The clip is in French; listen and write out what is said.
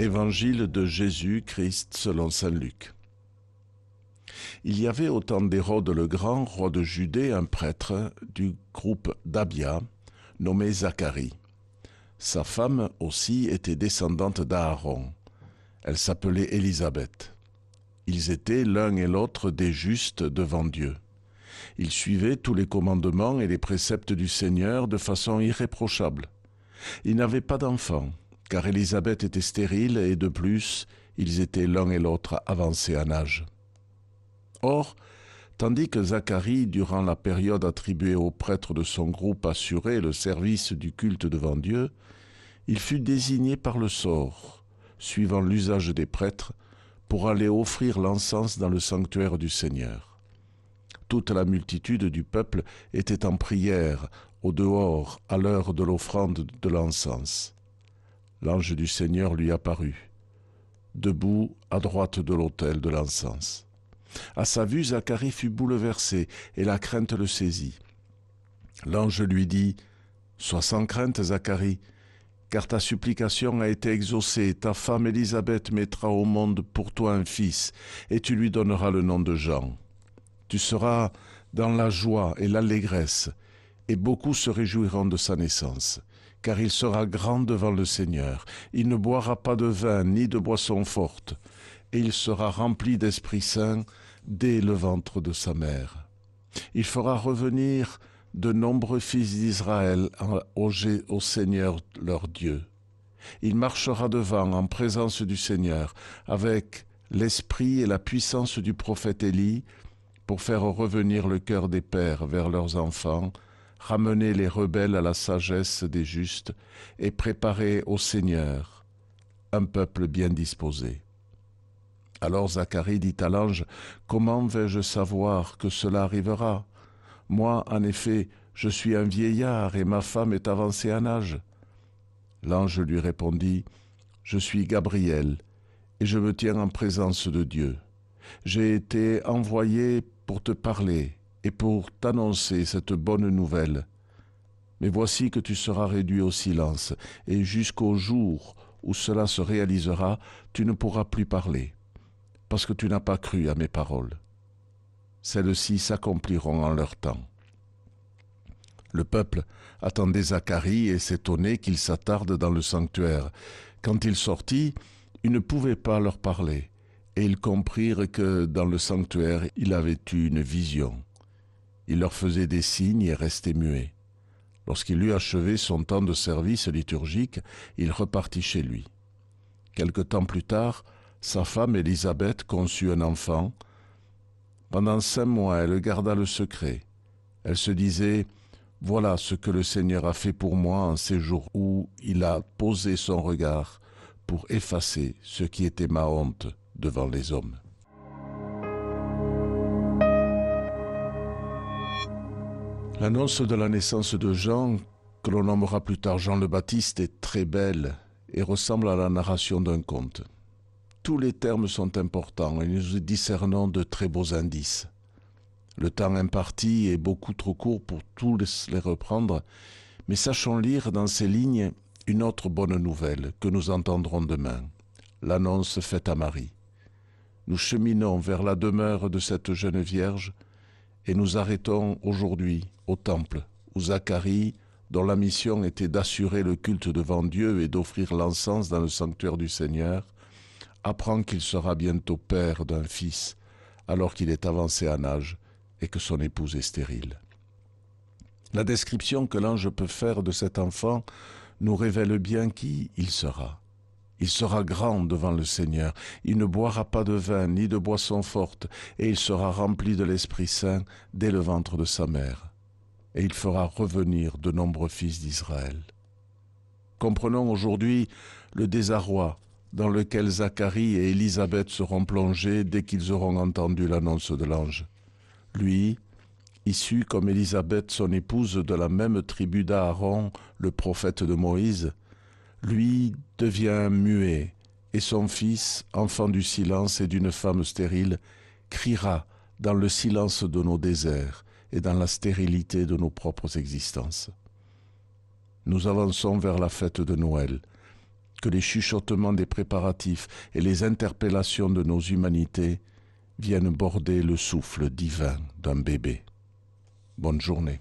Évangile de Jésus-Christ selon Saint Luc. Il y avait au temps d'Hérode le Grand, roi de Judée, un prêtre du groupe d'Abia, nommé Zacharie. Sa femme aussi était descendante d'Aaron. Elle s'appelait Élisabeth. Ils étaient l'un et l'autre des justes devant Dieu. Ils suivaient tous les commandements et les préceptes du Seigneur de façon irréprochable. Ils n'avaient pas d'enfants, car Élisabeth était stérile et de plus, ils étaient l'un et l'autre avancés en âge. Or, tandis que Zacharie, durant la période attribuée aux prêtres de son groupe, assurait le service du culte devant Dieu, il fut désigné par le sort, suivant l'usage des prêtres, pour aller offrir l'encens dans le sanctuaire du Seigneur. Toute la multitude du peuple était en prière au dehors à l'heure de l'offrande de l'encens. L'ange du Seigneur lui apparut, debout à droite de l'autel de l'encens. À sa vue, Zacharie fut bouleversé et la crainte le saisit. L'ange lui dit, Sois sans crainte, Zacharie, car ta supplication a été exaucée, ta femme Élisabeth mettra au monde pour toi un fils, et tu lui donneras le nom de Jean. Tu seras dans la joie et l'allégresse, et beaucoup se réjouiront de sa naissance, car il sera grand devant le Seigneur. Il ne boira pas de vin ni de boisson forte, et il sera rempli d'Esprit Saint dès le ventre de sa mère. Il fera revenir de nombreux fils d'Israël au Seigneur leur Dieu. Il marchera devant en présence du Seigneur avec l'esprit et la puissance du prophète Élie pour faire revenir le cœur des pères vers leurs enfants, ramener les rebelles à la sagesse des justes et préparer au Seigneur un peuple bien disposé. Alors Zacharie dit à l'ange, Comment vais-je savoir que cela arrivera? Moi, en effet, je suis un vieillard et ma femme est avancée en âge. L'ange lui répondit, Je suis Gabriel, et je me tiens en présence de Dieu. J'ai été envoyé pour te parler et pour t'annoncer cette bonne nouvelle. Mais voici que tu seras réduit au silence, et jusqu'au jour où cela se réalisera, tu ne pourras plus parler, parce que tu n'as pas cru à mes paroles. Celles-ci s'accompliront en leur temps. Le peuple attendait Zacharie et s'étonnait qu'il s'attarde dans le sanctuaire. Quand il sortit, il ne pouvait pas leur parler et ils comprirent que dans le sanctuaire il avait eu une vision. Il leur faisait des signes et restait muet. Lorsqu'il eut achevé son temps de service liturgique, il repartit chez lui. Quelque temps plus tard, sa femme Élisabeth conçut un enfant. Pendant cinq mois, elle garda le secret. Elle se disait, Voilà ce que le Seigneur a fait pour moi en ces jours où il a posé son regard pour effacer ce qui était ma honte devant les hommes. L'annonce de la naissance de Jean, que l'on nommera plus tard Jean le Baptiste, est très belle et ressemble à la narration d'un conte. Tous les termes sont importants et nous discernons de très beaux indices. Le temps imparti est beaucoup trop court pour tous les reprendre, mais sachons lire dans ces lignes une autre bonne nouvelle que nous entendrons demain, l'annonce faite à Marie nous cheminons vers la demeure de cette jeune Vierge et nous arrêtons aujourd'hui au temple où Zacharie, dont la mission était d'assurer le culte devant Dieu et d'offrir l'encens dans le sanctuaire du Seigneur, apprend qu'il sera bientôt père d'un fils alors qu'il est avancé en âge et que son épouse est stérile. La description que l'ange peut faire de cet enfant nous révèle bien qui il sera. Il sera grand devant le Seigneur. Il ne boira pas de vin ni de boisson forte, et il sera rempli de l'Esprit Saint dès le ventre de sa mère. Et il fera revenir de nombreux fils d'Israël. Comprenons aujourd'hui le désarroi dans lequel Zacharie et Élisabeth seront plongés dès qu'ils auront entendu l'annonce de l'ange. Lui, issu comme Élisabeth son épouse de la même tribu d'Aaron, le prophète de Moïse, lui devient muet, et son fils, enfant du silence et d'une femme stérile, criera dans le silence de nos déserts et dans la stérilité de nos propres existences. Nous avançons vers la fête de Noël, que les chuchotements des préparatifs et les interpellations de nos humanités viennent border le souffle divin d'un bébé. Bonne journée.